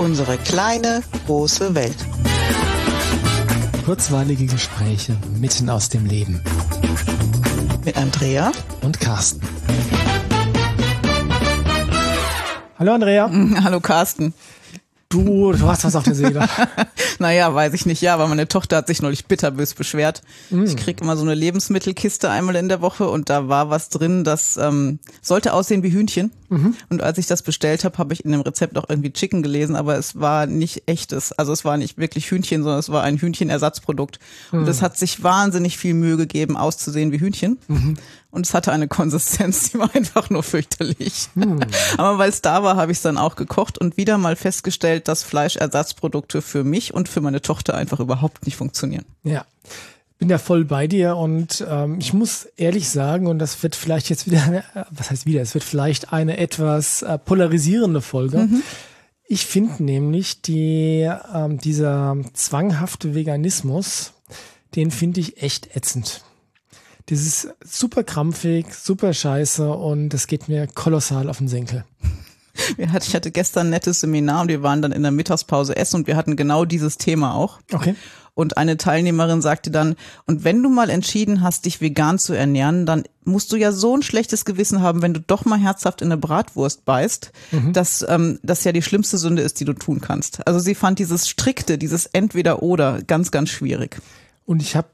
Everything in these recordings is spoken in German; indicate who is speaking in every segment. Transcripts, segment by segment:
Speaker 1: Unsere kleine, große Welt.
Speaker 2: Kurzweilige Gespräche mitten aus dem Leben.
Speaker 1: Mit Andrea
Speaker 2: und Carsten. Hallo Andrea.
Speaker 3: Hallo Carsten.
Speaker 2: Du, du hast was auf der Seele.
Speaker 3: naja, weiß ich nicht. Ja, aber meine Tochter hat sich neulich bitterbös beschwert. Mm. Ich krieg immer so eine Lebensmittelkiste einmal in der Woche und da war was drin, das ähm, sollte aussehen wie Hühnchen. Mhm. Und als ich das bestellt habe, habe ich in dem Rezept auch irgendwie Chicken gelesen, aber es war nicht echtes. Also es war nicht wirklich Hühnchen, sondern es war ein Hühnchenersatzprodukt. Mhm. Und es hat sich wahnsinnig viel Mühe gegeben, auszusehen wie Hühnchen. Mhm und es hatte eine Konsistenz, die war einfach nur fürchterlich. Hm. Aber weil es da war, habe ich es dann auch gekocht und wieder mal festgestellt, dass Fleischersatzprodukte für mich und für meine Tochter einfach überhaupt nicht funktionieren.
Speaker 2: Ja. Bin da voll bei dir und ähm, ich muss ehrlich sagen, und das wird vielleicht jetzt wieder, eine, äh, was heißt wieder, es wird vielleicht eine etwas äh, polarisierende Folge. Mhm. Ich finde nämlich die, ähm, dieser zwanghafte Veganismus, den finde ich echt ätzend. Das ist super krampfig, super scheiße und das geht mir kolossal auf den Senkel.
Speaker 3: Ich hatte gestern ein nettes Seminar und wir waren dann in der Mittagspause essen und wir hatten genau dieses Thema auch.
Speaker 2: Okay.
Speaker 3: Und eine Teilnehmerin sagte dann, und wenn du mal entschieden hast, dich vegan zu ernähren, dann musst du ja so ein schlechtes Gewissen haben, wenn du doch mal herzhaft in eine Bratwurst beißt, mhm. dass ähm, das ja die schlimmste Sünde ist, die du tun kannst. Also sie fand dieses strikte, dieses Entweder-Oder ganz, ganz schwierig.
Speaker 2: Und ich habe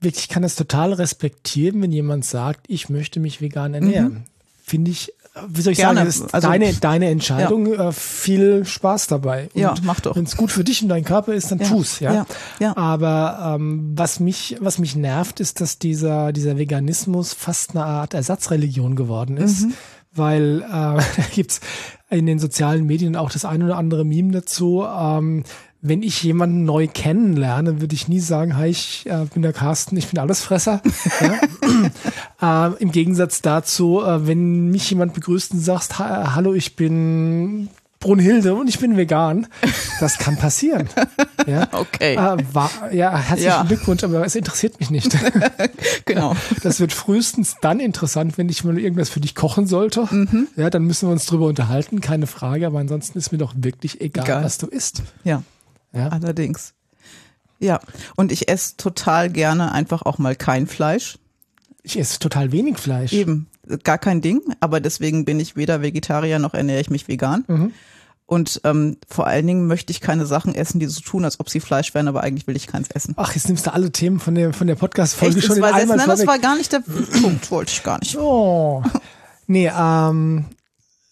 Speaker 2: wirklich kann das total respektieren, wenn jemand sagt, ich möchte mich vegan ernähren. Mhm. Finde ich, wie soll ich Gerne. sagen, ist also, deine, deine Entscheidung, ja. äh, viel Spaß dabei.
Speaker 3: Und ja, mach doch.
Speaker 2: Wenn es gut für dich und deinen Körper ist, dann
Speaker 3: ja.
Speaker 2: tu's, ja.
Speaker 3: ja. ja.
Speaker 2: Aber ähm, was mich, was mich nervt, ist, dass dieser, dieser Veganismus fast eine Art Ersatzreligion geworden ist. Mhm. Weil äh, da gibt's in den sozialen Medien auch das ein oder andere Meme dazu. Ähm, wenn ich jemanden neu kennenlerne, würde ich nie sagen, hi, ich äh, bin der Carsten, ich bin Allesfresser. ja? äh, Im Gegensatz dazu, äh, wenn mich jemand begrüßt und sagst, hallo, ich bin Brunhilde und ich bin vegan. Das kann passieren. Ja?
Speaker 3: Okay.
Speaker 2: Äh, war, ja, herzlichen ja. Glückwunsch, aber es interessiert mich nicht.
Speaker 3: genau.
Speaker 2: Das wird frühestens dann interessant, wenn ich mal irgendwas für dich kochen sollte. Mhm. Ja, dann müssen wir uns drüber unterhalten, keine Frage, aber ansonsten ist mir doch wirklich egal, egal. was du isst.
Speaker 3: Ja. Ja. Allerdings. Ja, und ich esse total gerne einfach auch mal kein Fleisch.
Speaker 2: Ich esse total wenig Fleisch.
Speaker 3: Eben, gar kein Ding, aber deswegen bin ich weder Vegetarier noch ernähre ich mich vegan. Mhm. Und ähm, vor allen Dingen möchte ich keine Sachen essen, die so tun, als ob sie Fleisch wären, aber eigentlich will ich keins essen.
Speaker 2: Ach, jetzt nimmst du alle Themen von der, von der Podcast-Folge schon in
Speaker 3: einmal Nein, das war gar nicht der Punkt, wollte ich gar nicht.
Speaker 2: Oh. Nee, ähm,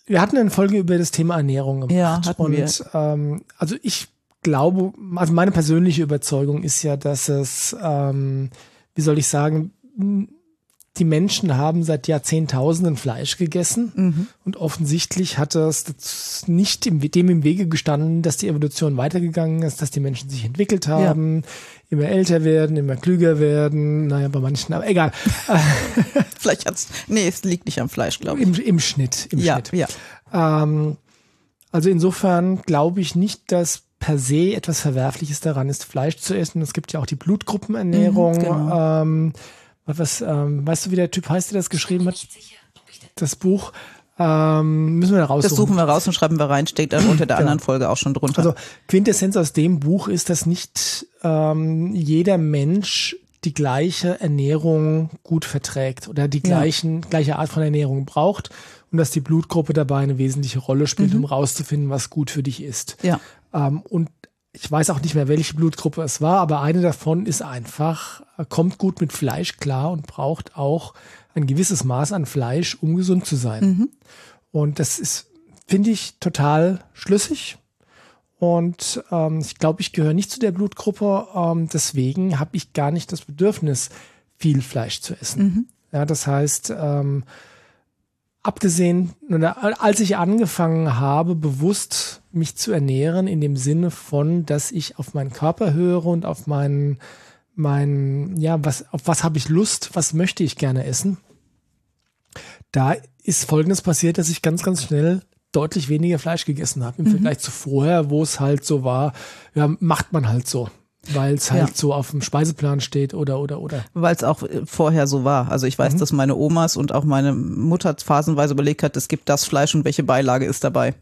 Speaker 2: wir hatten eine Folge über das Thema Ernährung gemacht.
Speaker 3: Ja, hatten
Speaker 2: und,
Speaker 3: wir.
Speaker 2: Ähm, also ich glaube, also meine persönliche Überzeugung ist ja, dass es, ähm, wie soll ich sagen, die Menschen haben seit Jahrzehntausenden Fleisch gegessen mhm. und offensichtlich hat es nicht im, dem im Wege gestanden, dass die Evolution weitergegangen ist, dass die Menschen sich entwickelt haben, ja. immer älter werden, immer klüger werden, naja, bei manchen, aber egal.
Speaker 3: Vielleicht hat's, nee, es liegt nicht am Fleisch, glaube ich.
Speaker 2: Im, Im Schnitt, im
Speaker 3: ja,
Speaker 2: Schnitt.
Speaker 3: Ja.
Speaker 2: Ähm, also insofern glaube ich nicht, dass per se etwas Verwerfliches daran ist, Fleisch zu essen. Es gibt ja auch die Blutgruppenernährung. Mhm, genau. ähm, was, ähm, weißt du, wie der Typ heißt, der das geschrieben hat? Das Buch. Ähm, müssen wir da raussuchen.
Speaker 3: Das suchen wir raus und schreiben wir rein, steht dann unter der genau. anderen Folge auch schon drunter.
Speaker 2: Also Quintessenz aus dem Buch ist, dass nicht ähm, jeder Mensch die gleiche Ernährung gut verträgt oder die gleichen, ja. gleiche Art von Ernährung braucht und dass die Blutgruppe dabei eine wesentliche Rolle spielt, mhm. um rauszufinden, was gut für dich ist.
Speaker 3: Ja.
Speaker 2: Ähm, und ich weiß auch nicht mehr, welche Blutgruppe es war, aber eine davon ist einfach, kommt gut mit Fleisch klar und braucht auch ein gewisses Maß an Fleisch, um gesund zu sein. Mhm. Und das ist, finde ich, total schlüssig. Und ähm, ich glaube, ich gehöre nicht zu der Blutgruppe. Ähm, deswegen habe ich gar nicht das Bedürfnis, viel Fleisch zu essen. Mhm. Ja, das heißt, ähm, abgesehen, als ich angefangen habe, bewusst mich zu ernähren, in dem Sinne von, dass ich auf meinen Körper höre und auf meinen, meinen, ja, was, auf was habe ich Lust, was möchte ich gerne essen, da ist Folgendes passiert, dass ich ganz, ganz schnell deutlich weniger Fleisch gegessen habe im mhm. Vergleich zu vorher, wo es halt so war, ja, macht man halt so. Weil es halt
Speaker 3: Ja.
Speaker 2: so auf dem Speiseplan steht oder oder oder.
Speaker 3: Weil es auch äh, vorher so war. Also ich weiß, dass meine Omas und auch meine Mutter phasenweise überlegt hat, es gibt das Fleisch und welche Beilage ist dabei.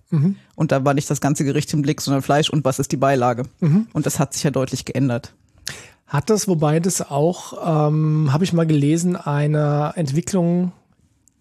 Speaker 3: Und da war nicht das ganze Gericht im Blick, sondern Fleisch und was ist die Beilage. Und das hat sich ja deutlich geändert.
Speaker 2: Hat das, wobei das auch, ähm, habe ich mal gelesen, eine Entwicklung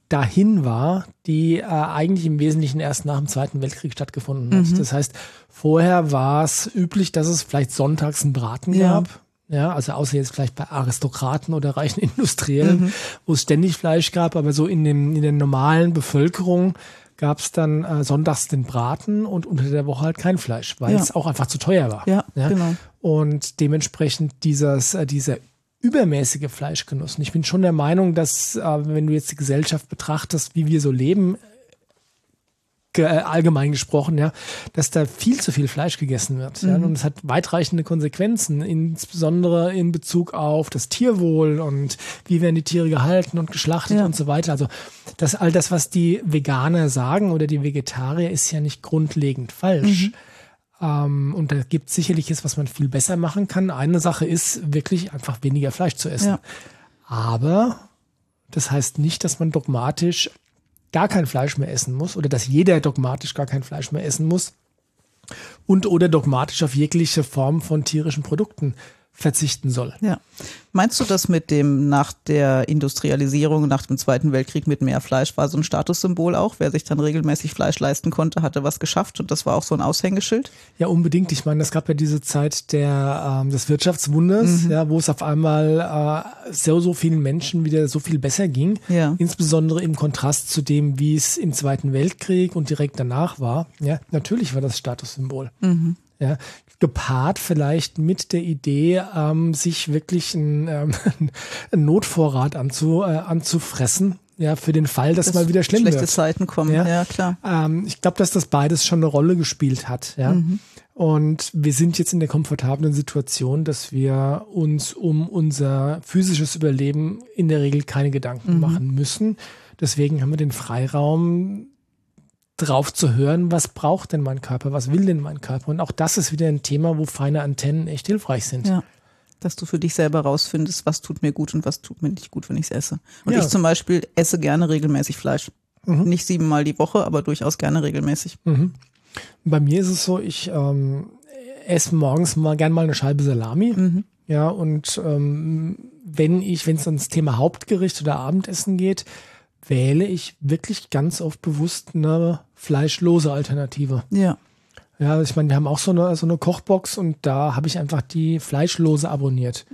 Speaker 2: dahin war, die äh, eigentlich im Wesentlichen erst nach dem Zweiten Weltkrieg stattgefunden hat. Das heißt, vorher war es üblich, dass es vielleicht sonntags einen Braten
Speaker 3: Ja.
Speaker 2: gab. Ja, also außer jetzt vielleicht bei Aristokraten oder reichen Industriellen, wo es ständig Fleisch gab, aber so in, dem, in der normalen Bevölkerung gab es dann äh, sonntags den Braten und unter der Woche halt kein Fleisch, weil
Speaker 3: Ja.
Speaker 2: es auch einfach zu teuer war.
Speaker 3: Ja, genau.
Speaker 2: Und dementsprechend dieses, äh, dieser übermäßige Fleischgenuss. Und ich bin schon der Meinung, dass, äh, wenn du jetzt die Gesellschaft betrachtest, wie wir so leben, ge äh, allgemein gesprochen, ja, dass da viel zu viel Fleisch gegessen wird. Ja, und es hat weitreichende Konsequenzen, insbesondere in Bezug auf das Tierwohl und wie werden die Tiere gehalten und geschlachtet
Speaker 3: Ja.
Speaker 2: und so weiter. Also das all das, was die Veganer sagen oder die Vegetarier, ist ja nicht grundlegend falsch. Ähm, und da gibt sicherlich ist, was man viel besser machen kann. Eine Sache ist wirklich einfach weniger Fleisch zu essen.
Speaker 3: Ja.
Speaker 2: Aber das heißt nicht, dass man dogmatisch gar kein Fleisch mehr essen muss oder dass jeder dogmatisch gar kein Fleisch mehr essen muss und oder dogmatisch auf jegliche Form von tierischen Produkten verzichten soll.
Speaker 3: Ja. Meinst du das mit dem nach der Industrialisierung, nach dem Zweiten Weltkrieg mit mehr Fleisch war so ein Statussymbol auch? Wer sich dann regelmäßig Fleisch leisten konnte, hatte was geschafft und das war auch so ein Aushängeschild?
Speaker 2: Ja, unbedingt. Ich meine, es gab ja diese Zeit der, ähm, des Wirtschaftswunders, ja, wo es auf einmal äh, so, so vielen Menschen wieder so viel besser ging.
Speaker 3: Ja.
Speaker 2: Insbesondere im Kontrast zu dem, wie es im Zweiten Weltkrieg und direkt danach war. Ja, natürlich war das Statussymbol. Ja, gepaart vielleicht mit der Idee, ähm, sich wirklich ein, ähm, einen Notvorrat anzu, äh, anzufressen. Ja, für den Fall, dass mal wieder schlimm
Speaker 3: schlechte
Speaker 2: wird.
Speaker 3: Zeiten kommen.
Speaker 2: Ja.
Speaker 3: Ja, klar.
Speaker 2: Ähm, ich glaube, dass das beides schon eine Rolle gespielt hat. Ja? Und wir sind jetzt in der komfortablen Situation, dass wir uns um unser physisches Überleben in der Regel keine Gedanken machen müssen. Deswegen haben wir den Freiraum, drauf zu hören, was braucht denn mein Körper, was will denn mein Körper. Und auch das ist wieder ein Thema, wo feine Antennen echt hilfreich sind.
Speaker 3: Ja. Dass du für dich selber rausfindest, was tut mir gut und was tut mir nicht gut, wenn ich es esse. Und
Speaker 2: Ja.
Speaker 3: ich zum Beispiel esse gerne regelmäßig Fleisch. Nicht siebenmal die Woche, aber durchaus gerne regelmäßig.
Speaker 2: Bei mir ist es so, ich ähm, esse morgens mal gern mal eine Scheibe Salami. Ja, und ähm, wenn ich, wenn es ums Thema Hauptgericht oder Abendessen geht, wähle ich wirklich ganz oft bewusst eine fleischlose Alternative.
Speaker 3: Ja.
Speaker 2: Ja, ich meine, wir haben auch so eine, so eine Kochbox und da habe ich einfach die fleischlose abonniert.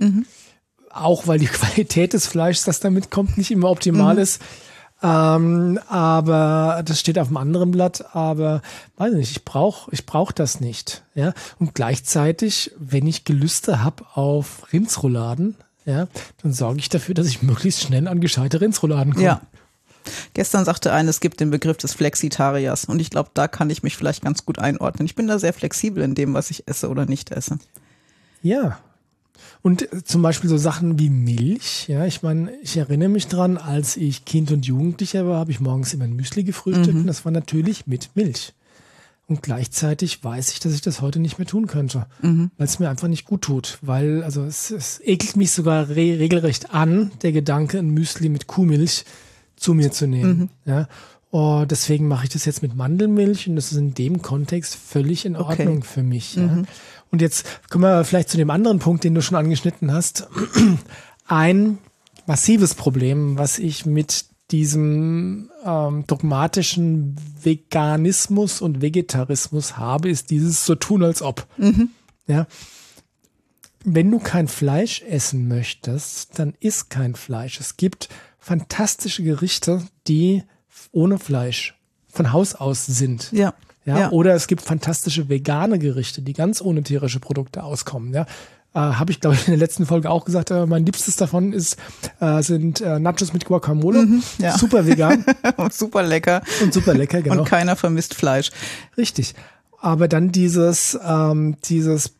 Speaker 2: Auch weil die Qualität des Fleischs, das damit kommt, nicht immer optimal ist. Ähm, aber das steht auf einem anderen Blatt, aber weiß nicht, ich brauche ich brauch das nicht. Ja? Und gleichzeitig, wenn ich Gelüste habe auf Rindsrouladen, ja, dann sorge ich dafür, dass ich möglichst schnell an gescheite Rindsrouladen komme.
Speaker 3: Ja. Gestern sagte eine, es gibt den Begriff des Flexitariers und ich glaube, da kann ich mich vielleicht ganz gut einordnen. Ich bin da sehr flexibel in dem, was ich esse oder nicht esse.
Speaker 2: Ja. Und äh, zum Beispiel so Sachen wie Milch. Ja, ich meine, ich erinnere mich dran, als ich Kind und Jugendlicher war, habe ich morgens immer ein Müsli gefrühstückt und das war natürlich mit Milch. Und gleichzeitig weiß ich, dass ich das heute nicht mehr tun könnte, weil es mir einfach nicht gut tut. Weil, also es, es ekelt mich sogar re regelrecht an, der Gedanke, ein Müsli mit Kuhmilch zu mir zu nehmen. Ja. Und deswegen mache ich das jetzt mit Mandelmilch und das ist in dem Kontext völlig in
Speaker 3: Okay.
Speaker 2: Ordnung für mich. Ja. Und jetzt kommen wir vielleicht zu dem anderen Punkt, den du schon angeschnitten hast. Ein massives Problem, was ich mit diesem ähm, dogmatischen Veganismus und Vegetarismus habe, ist dieses so tun als ob. Ja. Wenn du kein Fleisch essen möchtest, dann isst kein Fleisch. Es gibt fantastische Gerichte, die ohne Fleisch von Haus aus sind.
Speaker 3: Ja.
Speaker 2: Ja,
Speaker 3: Ja.
Speaker 2: Oder es gibt fantastische vegane Gerichte, die ganz ohne tierische Produkte auskommen. Ja. Äh, Habe ich, glaube ich, in der letzten Folge auch gesagt. Äh, mein liebstes davon ist, äh, sind äh, Nachos mit Guacamole.
Speaker 3: ja.
Speaker 2: Super vegan
Speaker 3: Super lecker.
Speaker 2: und super lecker, genau.
Speaker 3: Und keiner vermisst Fleisch.
Speaker 2: Richtig. Aber dann dieses, ähm, dieses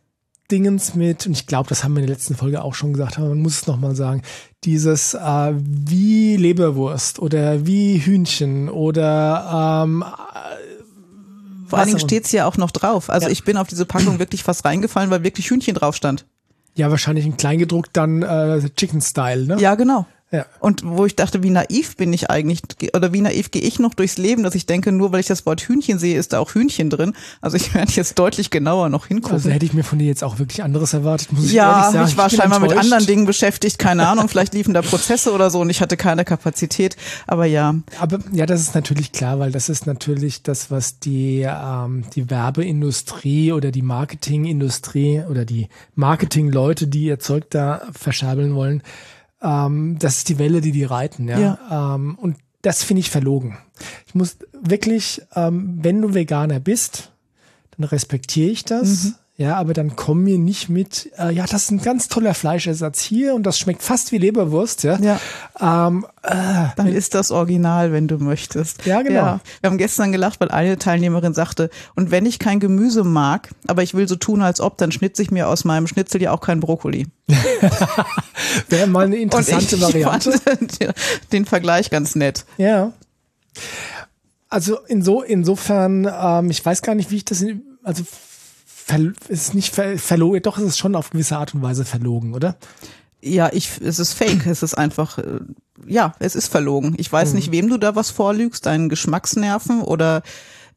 Speaker 2: Dingens mit, und ich glaube, das haben wir in der letzten Folge auch schon gesagt, aber man muss es nochmal sagen, dieses äh, wie Leberwurst oder wie Hühnchen oder ähm,
Speaker 3: Vor allen Dingen
Speaker 2: auch-
Speaker 3: steht's ja auch noch drauf. Also
Speaker 2: Ja.
Speaker 3: ich bin auf diese Packung wirklich fast reingefallen, weil wirklich Hühnchen drauf stand.
Speaker 2: Ja, wahrscheinlich in Kleingedruckt dann äh, Chicken Style, ne?
Speaker 3: Ja, genau.
Speaker 2: Ja.
Speaker 3: Und wo ich dachte, wie naiv bin ich eigentlich, oder wie naiv gehe ich noch durchs Leben, dass ich denke, nur weil ich das Wort Hühnchen sehe, ist da auch Hühnchen drin. Also ich werde jetzt deutlich genauer noch hingucken.
Speaker 2: Also hätte ich mir von dir jetzt auch wirklich anderes erwartet, muss ich
Speaker 3: ja,
Speaker 2: ehrlich sagen.
Speaker 3: ich war
Speaker 2: bin
Speaker 3: scheinbar mit
Speaker 2: enttäuscht.
Speaker 3: anderen Dingen beschäftigt, keine Ahnung, vielleicht liefen da Prozesse oder so und ich hatte keine Kapazität. Aber ja,
Speaker 2: Aber ja, das ist natürlich klar, weil das ist natürlich das, was die, ähm, die Werbeindustrie oder die Marketingindustrie oder die Marketingleute, die ihr Zeug da verschabeln wollen, ähm, das ist die Welle, die die reiten. Ja. Ähm, und das finde ich verlogen. Ich muss wirklich, ähm, wenn du Veganer bist, dann respektiere ich das. Ja, aber dann komm mir nicht mit, äh, ja, das ist ein ganz toller Fleischersatz hier und das schmeckt fast wie Leberwurst, ja.
Speaker 3: Ja.
Speaker 2: Ähm, äh,
Speaker 3: dann ist das Original, wenn du möchtest.
Speaker 2: Ja, genau.
Speaker 3: Wir haben gestern gelacht, weil eine Teilnehmerin sagte, und wenn ich kein Gemüse mag, aber ich will so tun, als ob, dann schnitze ich mir aus meinem Schnitzel ja auch kein Brokkoli.
Speaker 2: Wäre mal eine
Speaker 3: Und
Speaker 2: interessante
Speaker 3: ich
Speaker 2: Variante.
Speaker 3: fand den Vergleich ganz nett.
Speaker 2: Ja. Also inso, insofern, ähm, ich weiß gar nicht, wie ich das, in, also ist nicht ver, verlogen, doch ist es schon auf gewisse Art und Weise verlogen, oder?
Speaker 3: Ja, ich, es ist fake. Es ist einfach, äh, ja, es ist verlogen. Ich weiß nicht, wem du da was vorlügst, deinen Geschmacksnerven oder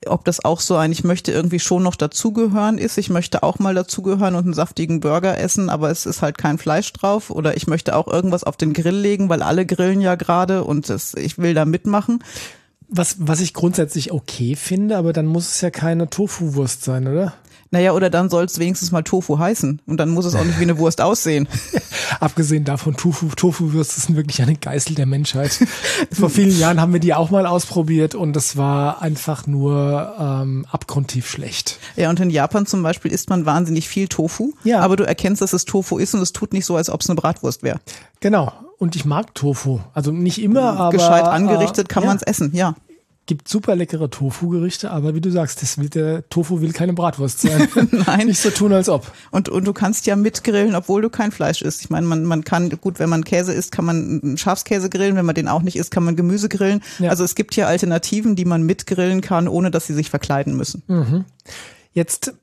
Speaker 3: ob das auch so ein, ich möchte irgendwie schon noch dazugehören ist. Ich möchte auch mal dazugehören und einen saftigen Burger essen, aber es ist halt kein Fleisch drauf. Oder ich möchte auch irgendwas auf den Grill legen, weil alle grillen ja gerade und das, ich will da mitmachen.
Speaker 2: Was, was ich grundsätzlich okay finde, aber dann muss es ja keine Tofu-Wurst sein, oder?
Speaker 3: Naja, oder dann soll es wenigstens mal Tofu heißen. Und dann muss es auch nicht wie eine Wurst aussehen.
Speaker 2: Abgesehen davon, Tofu, Tofu-Würste sind wirklich eine Geißel der Menschheit. Vor vielen Jahren haben wir die auch mal ausprobiert und das war einfach nur ähm, abgrundtief schlecht.
Speaker 3: Ja, und in Japan zum Beispiel isst man wahnsinnig viel Tofu.
Speaker 2: Ja.
Speaker 3: Aber du erkennst, dass es Tofu ist und es tut nicht so, als ob es eine Bratwurst wäre.
Speaker 2: Genau. Und ich mag Tofu. Also nicht immer, aber.
Speaker 3: Gescheit angerichtet
Speaker 2: äh,
Speaker 3: kann
Speaker 2: ja.
Speaker 3: man es essen, ja.
Speaker 2: Gibt super leckere Tofu-Gerichte, aber wie du sagst, das will, der Tofu will keine Bratwurst sein.
Speaker 3: Nein.
Speaker 2: Nicht so tun, als ob.
Speaker 3: Und, und du kannst ja mitgrillen, obwohl du kein Fleisch isst. Ich meine, man, man kann, gut, wenn man Käse isst, kann man einen Schafskäse grillen. Wenn man den auch nicht isst, kann man Gemüse grillen.
Speaker 2: Ja.
Speaker 3: Also es gibt hier Alternativen, die man mitgrillen kann, ohne dass sie sich verkleiden müssen.
Speaker 2: Jetzt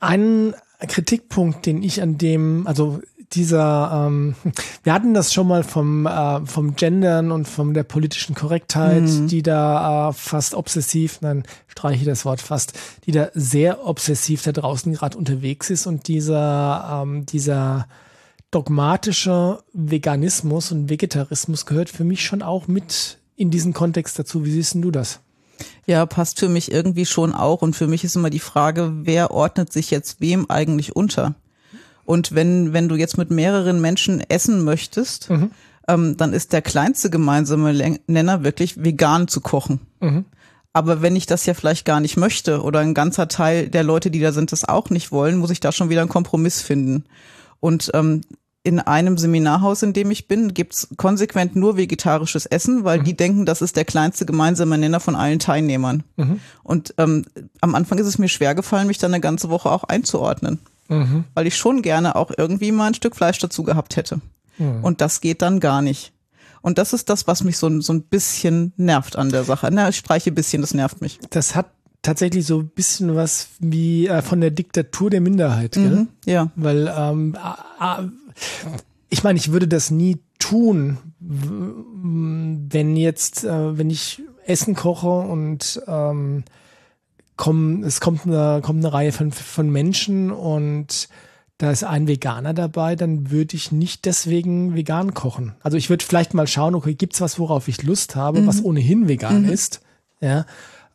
Speaker 2: ein Kritikpunkt, den ich an dem, also dieser, ähm, wir hatten das schon mal vom, äh, vom Gendern und von der politischen Korrektheit, die da äh, fast obsessiv, nein, streiche das Wort fast, die da sehr obsessiv da draußen gerade unterwegs ist und dieser, ähm, dieser dogmatische Veganismus und Vegetarismus gehört für mich schon auch mit in diesen Kontext dazu. Wie siehst denn du das?
Speaker 3: Ja, passt für mich irgendwie schon auch. Und für mich ist immer die Frage, wer ordnet sich jetzt wem eigentlich unter? Und wenn, wenn du jetzt mit mehreren Menschen essen möchtest, ähm, dann ist der kleinste gemeinsame Nenner wirklich vegan zu kochen. Aber wenn ich das ja vielleicht gar nicht möchte oder ein ganzer Teil der Leute, die da sind, das auch nicht wollen, muss ich da schon wieder einen Kompromiss finden. Und ähm, in einem Seminarhaus, in dem ich bin, gibt's konsequent nur vegetarisches Essen, weil die denken, das ist der kleinste gemeinsame Nenner von allen Teilnehmern. Und ähm, am Anfang ist es mir schwer gefallen, mich dann eine ganze Woche auch einzuordnen, weil ich schon gerne auch irgendwie mal ein Stück Fleisch dazu gehabt hätte. Und das geht dann gar nicht. Und das ist das, was mich so, so ein bisschen nervt an der Sache. Na, ich streiche ein bisschen, das nervt mich.
Speaker 2: das hat tatsächlich so ein bisschen was wie äh, von der Diktatur der Minderheit, gell?
Speaker 3: Mhm, ja.
Speaker 2: Weil ähm, äh, ich meine, ich würde das nie tun, wenn jetzt, äh, wenn ich Essen koche und ähm, komm, es kommt eine, kommt eine Reihe von, von Menschen und da ist ein Veganer dabei, dann würde ich nicht deswegen vegan kochen. Also ich würde vielleicht mal schauen, okay, gibt's was, worauf ich Lust habe, was ohnehin vegan ist, ja,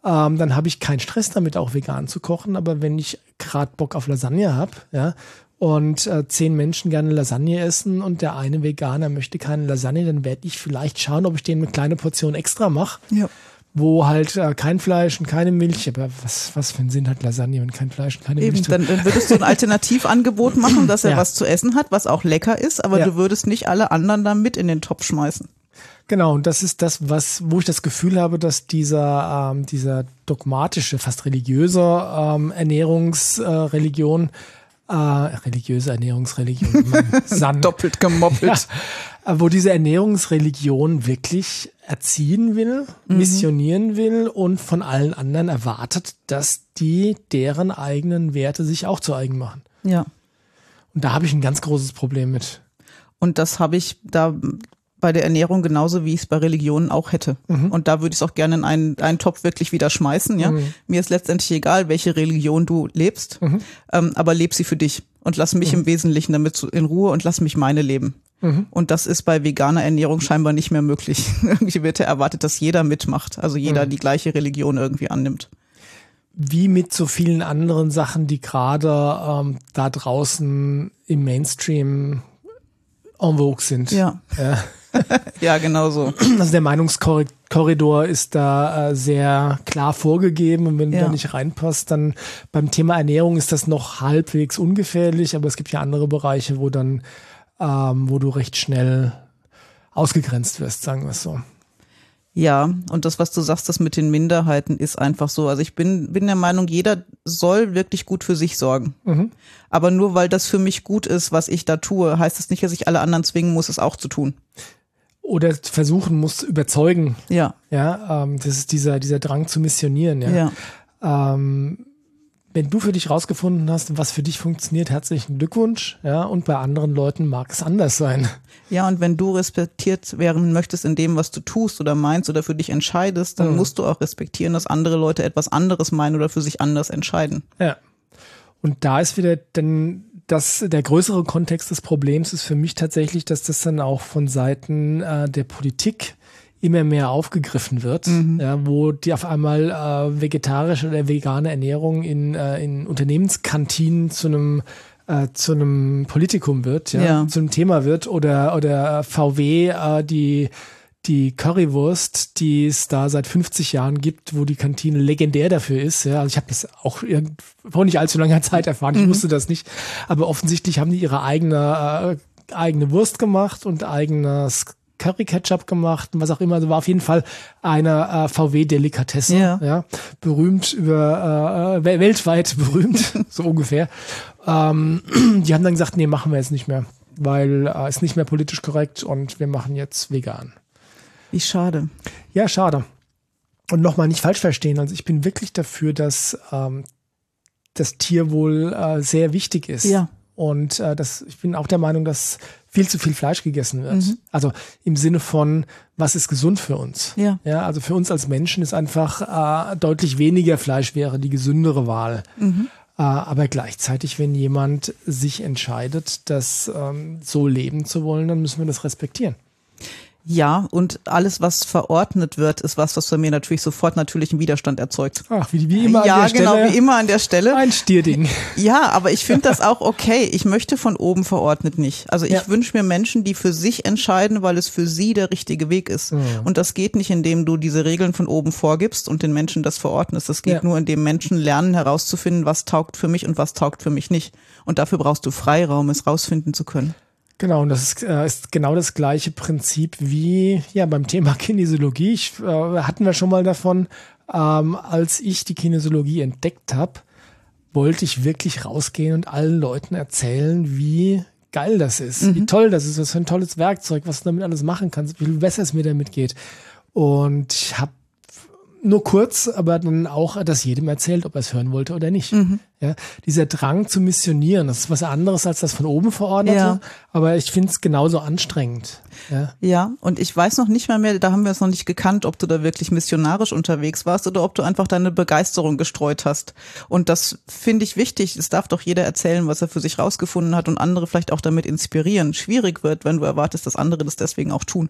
Speaker 2: ähm, dann habe ich keinen Stress damit, auch vegan zu kochen. Aber wenn ich gerade Bock auf Lasagne habe, ja, und äh, zehn Menschen gerne Lasagne essen und der eine Veganer möchte keine Lasagne, dann werde ich vielleicht schauen, ob ich denen eine kleine Portion extra mache,
Speaker 3: Ja.
Speaker 2: Wo halt äh, kein Fleisch und keine Milch, aber was, was für einen Sinn hat Lasagne, wenn kein Fleisch und keine
Speaker 3: Eben,
Speaker 2: Milch drin
Speaker 3: dann, dann würdest du ein Alternativangebot machen, dass er
Speaker 2: Ja.
Speaker 3: was zu essen hat, was auch lecker ist, aber
Speaker 2: Ja.
Speaker 3: du würdest nicht alle anderen da mit in den Topf schmeißen.
Speaker 2: Genau, und das ist das, was, wo ich das Gefühl habe, dass dieser, ähm, dieser dogmatische, fast religiöse ähm, Ernährungsreligion, äh, religiöse Ernährungsreligion, Mann,
Speaker 3: Doppelt gemoppelt.
Speaker 2: ja, äh, wo diese Ernährungsreligion wirklich erziehen will, missionieren will und von allen anderen erwartet, dass die deren eigenen Werte sich auch zu eigen machen.
Speaker 3: Ja.
Speaker 2: Und da habe ich ein ganz großes Problem mit.
Speaker 3: Und das habe ich da bei der Ernährung genauso, wie ich es bei Religionen auch hätte. Mhm. Und da würde ich es auch gerne in einen, einen Topf wirklich wieder schmeißen. Ja? Mhm. Mir ist letztendlich egal, welche Religion du lebst, mhm. ähm, aber leb sie für dich und lass mich mhm. im Wesentlichen damit in Ruhe und lass mich meine leben. Mhm. Und das ist bei veganer Ernährung scheinbar nicht mehr möglich. irgendwie wird erwartet, dass jeder mitmacht, also jeder mhm. die gleiche Religion irgendwie annimmt
Speaker 2: wie mit so vielen anderen Sachen, die gerade ähm, da draußen im Mainstream en vogue sind.
Speaker 3: Ja. ja. ja, genau so.
Speaker 2: Also der Meinungskorridor ist da äh, sehr klar vorgegeben und wenn ja. du da nicht reinpasst, dann beim Thema Ernährung ist das noch halbwegs ungefährlich, aber es gibt ja andere Bereiche, wo dann, ähm, wo du recht schnell ausgegrenzt wirst, sagen wir es so.
Speaker 3: Ja, und das, was du sagst, das mit den Minderheiten ist einfach so. Also ich bin, bin der Meinung, jeder soll wirklich gut für sich sorgen. Mhm. Aber nur weil das für mich gut ist, was ich da tue, heißt das nicht, dass ich alle anderen zwingen muss, es auch zu tun.
Speaker 2: Oder versuchen muss, überzeugen.
Speaker 3: Ja.
Speaker 2: Ja, ähm, das ist dieser, dieser Drang zu missionieren, ja. ja. Ähm, wenn du für dich rausgefunden hast, was für dich funktioniert, herzlichen Glückwunsch. Ja, und bei anderen Leuten mag es anders sein.
Speaker 3: Ja, und wenn du respektiert werden möchtest in dem, was du tust oder meinst oder für dich entscheidest, dann mhm. musst du auch respektieren, dass andere Leute etwas anderes meinen oder für sich anders entscheiden.
Speaker 2: Ja. Und da ist wieder dann das, der größere Kontext des Problems ist für mich tatsächlich, dass das dann auch von Seiten äh, der Politik immer mehr aufgegriffen wird, mhm. ja, wo die auf einmal äh, vegetarische oder vegane Ernährung in, äh, in Unternehmenskantinen zu einem äh, zu einem Politikum wird, ja, ja, zu einem Thema wird oder oder VW äh, die die Currywurst, die es da seit 50 Jahren gibt, wo die Kantine legendär dafür ist. Ja, also ich habe das auch vor nicht allzu langer Zeit erfahren. Ich mhm. wusste das nicht, aber offensichtlich haben die ihre eigene äh, eigene Wurst gemacht und eigenes Curry Ketchup gemacht und was auch immer. Also war auf jeden Fall eine äh, VW-Delikatesse, ja. ja. berühmt über äh, weltweit berühmt, so ungefähr. Ähm, die haben dann gesagt, nee, machen wir jetzt nicht mehr, weil äh, ist nicht mehr politisch korrekt und wir machen jetzt vegan.
Speaker 3: Wie schade.
Speaker 2: Ja, schade. Und nochmal nicht falsch verstehen. Also ich bin wirklich dafür, dass ähm, das Tierwohl äh, sehr wichtig ist.
Speaker 3: Ja.
Speaker 2: Und äh, das, ich bin auch der Meinung, dass viel zu viel Fleisch gegessen wird. Mhm. Also im Sinne von, was ist gesund für uns?
Speaker 3: Ja.
Speaker 2: ja also für uns als Menschen ist einfach äh, deutlich weniger Fleisch wäre die gesündere Wahl. Mhm. Äh, aber gleichzeitig, wenn jemand sich entscheidet, das ähm, so leben zu wollen, dann müssen wir das respektieren.
Speaker 3: Ja, und alles, was verordnet wird, ist was, was bei mir natürlich sofort natürlichen Widerstand erzeugt.
Speaker 2: Ach, wie, wie immer
Speaker 3: ja,
Speaker 2: an der
Speaker 3: genau,
Speaker 2: Stelle.
Speaker 3: wie immer an der Stelle.
Speaker 2: Ein Stierding.
Speaker 3: Ja, aber ich finde das auch okay. Ich möchte von oben verordnet nicht. Also ich ja. wünsche mir Menschen, die für sich entscheiden, weil es für sie der richtige Weg ist. Mhm. Und das geht nicht, indem du diese Regeln von oben vorgibst und den Menschen das verordnest. Das geht ja. nur, indem Menschen lernen herauszufinden, was taugt für mich und was taugt für mich nicht. Und dafür brauchst du Freiraum, es rausfinden zu können.
Speaker 2: Genau, und das ist, äh, ist, genau das gleiche Prinzip wie ja beim Thema Kinesiologie. Ich, äh, hatten wir schon mal davon, ähm, als ich die Kinesiologie entdeckt habe, wollte ich wirklich rausgehen und allen Leuten erzählen, wie geil das ist, mhm. wie toll das ist, was für ein tolles Werkzeug, was du damit alles machen kannst, wie viel besser es mir damit geht. Und ich habe nur kurz, aber dann auch das jedem erzählt, ob er es hören wollte oder nicht. Mhm. Ja, dieser Drang zu missionieren, das ist was anderes als das von oben verordnete, ja. aber ich finde es genauso anstrengend.
Speaker 3: Ja. ja, und ich weiß noch nicht mal mehr, da haben wir es noch nicht gekannt, ob du da wirklich missionarisch unterwegs warst oder ob du einfach deine Begeisterung gestreut hast. Und das finde ich wichtig. Es darf doch jeder erzählen, was er für sich rausgefunden hat und andere vielleicht auch damit inspirieren. Schwierig wird, wenn du erwartest, dass andere das deswegen auch tun.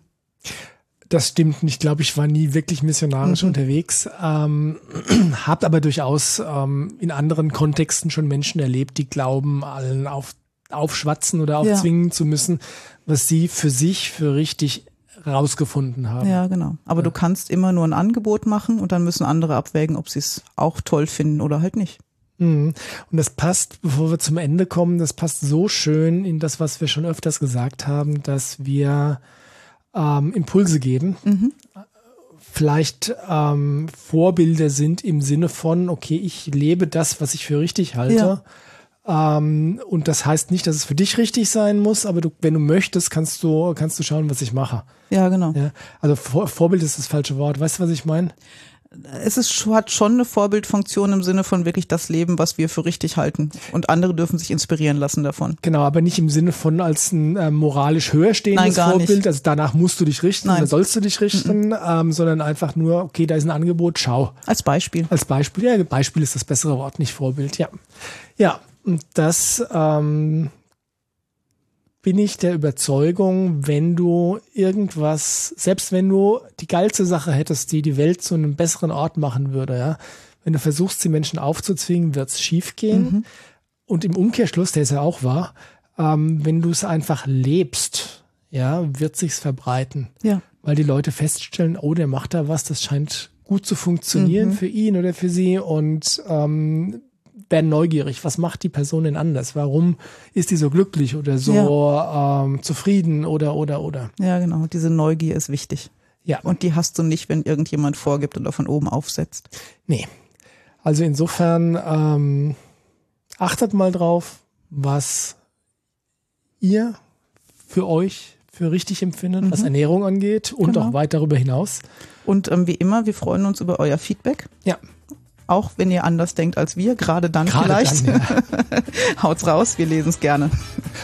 Speaker 2: Das stimmt. Ich glaube, ich war nie wirklich missionarisch mhm. unterwegs, ähm, habe aber durchaus ähm, in anderen Kontexten schon Menschen erlebt, die glauben, allen auf, aufschwatzen oder aufzwingen ja. zu müssen, was sie für sich für richtig rausgefunden haben.
Speaker 3: Ja, genau. Aber ja. du kannst immer nur ein Angebot machen und dann müssen andere abwägen, ob sie es auch toll finden oder halt nicht.
Speaker 2: Mhm. Und das passt, bevor wir zum Ende kommen, das passt so schön in das, was wir schon öfters gesagt haben, dass wir ähm, Impulse geben. Mhm. Vielleicht ähm, Vorbilder sind im Sinne von, okay, ich lebe das, was ich für richtig halte. Ja. Ähm, und das heißt nicht, dass es für dich richtig sein muss, aber du, wenn du möchtest, kannst du, kannst du schauen, was ich mache.
Speaker 3: Ja, genau.
Speaker 2: Ja? Also Vor Vorbild ist das falsche Wort. Weißt du, was ich meine?
Speaker 3: Es ist, hat schon eine Vorbildfunktion im Sinne von wirklich das Leben, was wir für richtig halten. Und andere dürfen sich inspirieren lassen davon.
Speaker 2: Genau, aber nicht im Sinne von als ein äh, moralisch höher stehendes
Speaker 3: Nein,
Speaker 2: Vorbild.
Speaker 3: nicht.
Speaker 2: Also danach musst du dich richten,
Speaker 3: Nein.
Speaker 2: sollst du dich richten, ähm, sondern einfach nur, okay, da ist ein Angebot, schau.
Speaker 3: Als Beispiel.
Speaker 2: Als Beispiel, ja, Beispiel ist das bessere Wort, nicht Vorbild, ja. Ja, und das ähm, bin ich der Überzeugung, wenn du irgendwas, selbst wenn du die geilste Sache hättest, die die Welt zu einem besseren Ort machen würde, ja, wenn du versuchst, die Menschen aufzuzwingen, wird es schief gehen. Und im Umkehrschluss, der ist ja auch wahr, ähm, wenn du es einfach lebst, ja, wird sich's verbreiten
Speaker 3: Ja.
Speaker 2: weil die Leute feststellen, oh, der macht da was, das scheint gut zu funktionieren für ihn oder für sie und ähm, werden neugierig. Was macht die Person denn anders? Warum ist die so glücklich oder so ähm, zufrieden oder oder oder?
Speaker 3: Ja, genau. Diese Neugier ist wichtig.
Speaker 2: Ja,
Speaker 3: Und die hast du nicht, wenn irgendjemand vorgibt oder von oben aufsetzt.
Speaker 2: nee. Also insofern ähm, achtet mal drauf, was ihr für euch für richtig empfindet, was Ernährung angeht und
Speaker 3: Genau.
Speaker 2: auch weit darüber hinaus.
Speaker 3: Und ähm, wie immer, wir freuen uns über euer Feedback.
Speaker 2: Ja,
Speaker 3: Auch wenn ihr anders denkt als wir, gerade dann
Speaker 2: gerade
Speaker 3: vielleicht.
Speaker 2: dann. Ja.
Speaker 3: Haut's raus, wir lesen es gerne.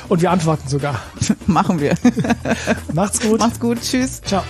Speaker 2: Und wir antworten sogar.
Speaker 3: Machen wir.
Speaker 2: Macht's gut.
Speaker 3: Macht's gut, tschüss.
Speaker 2: Ciao.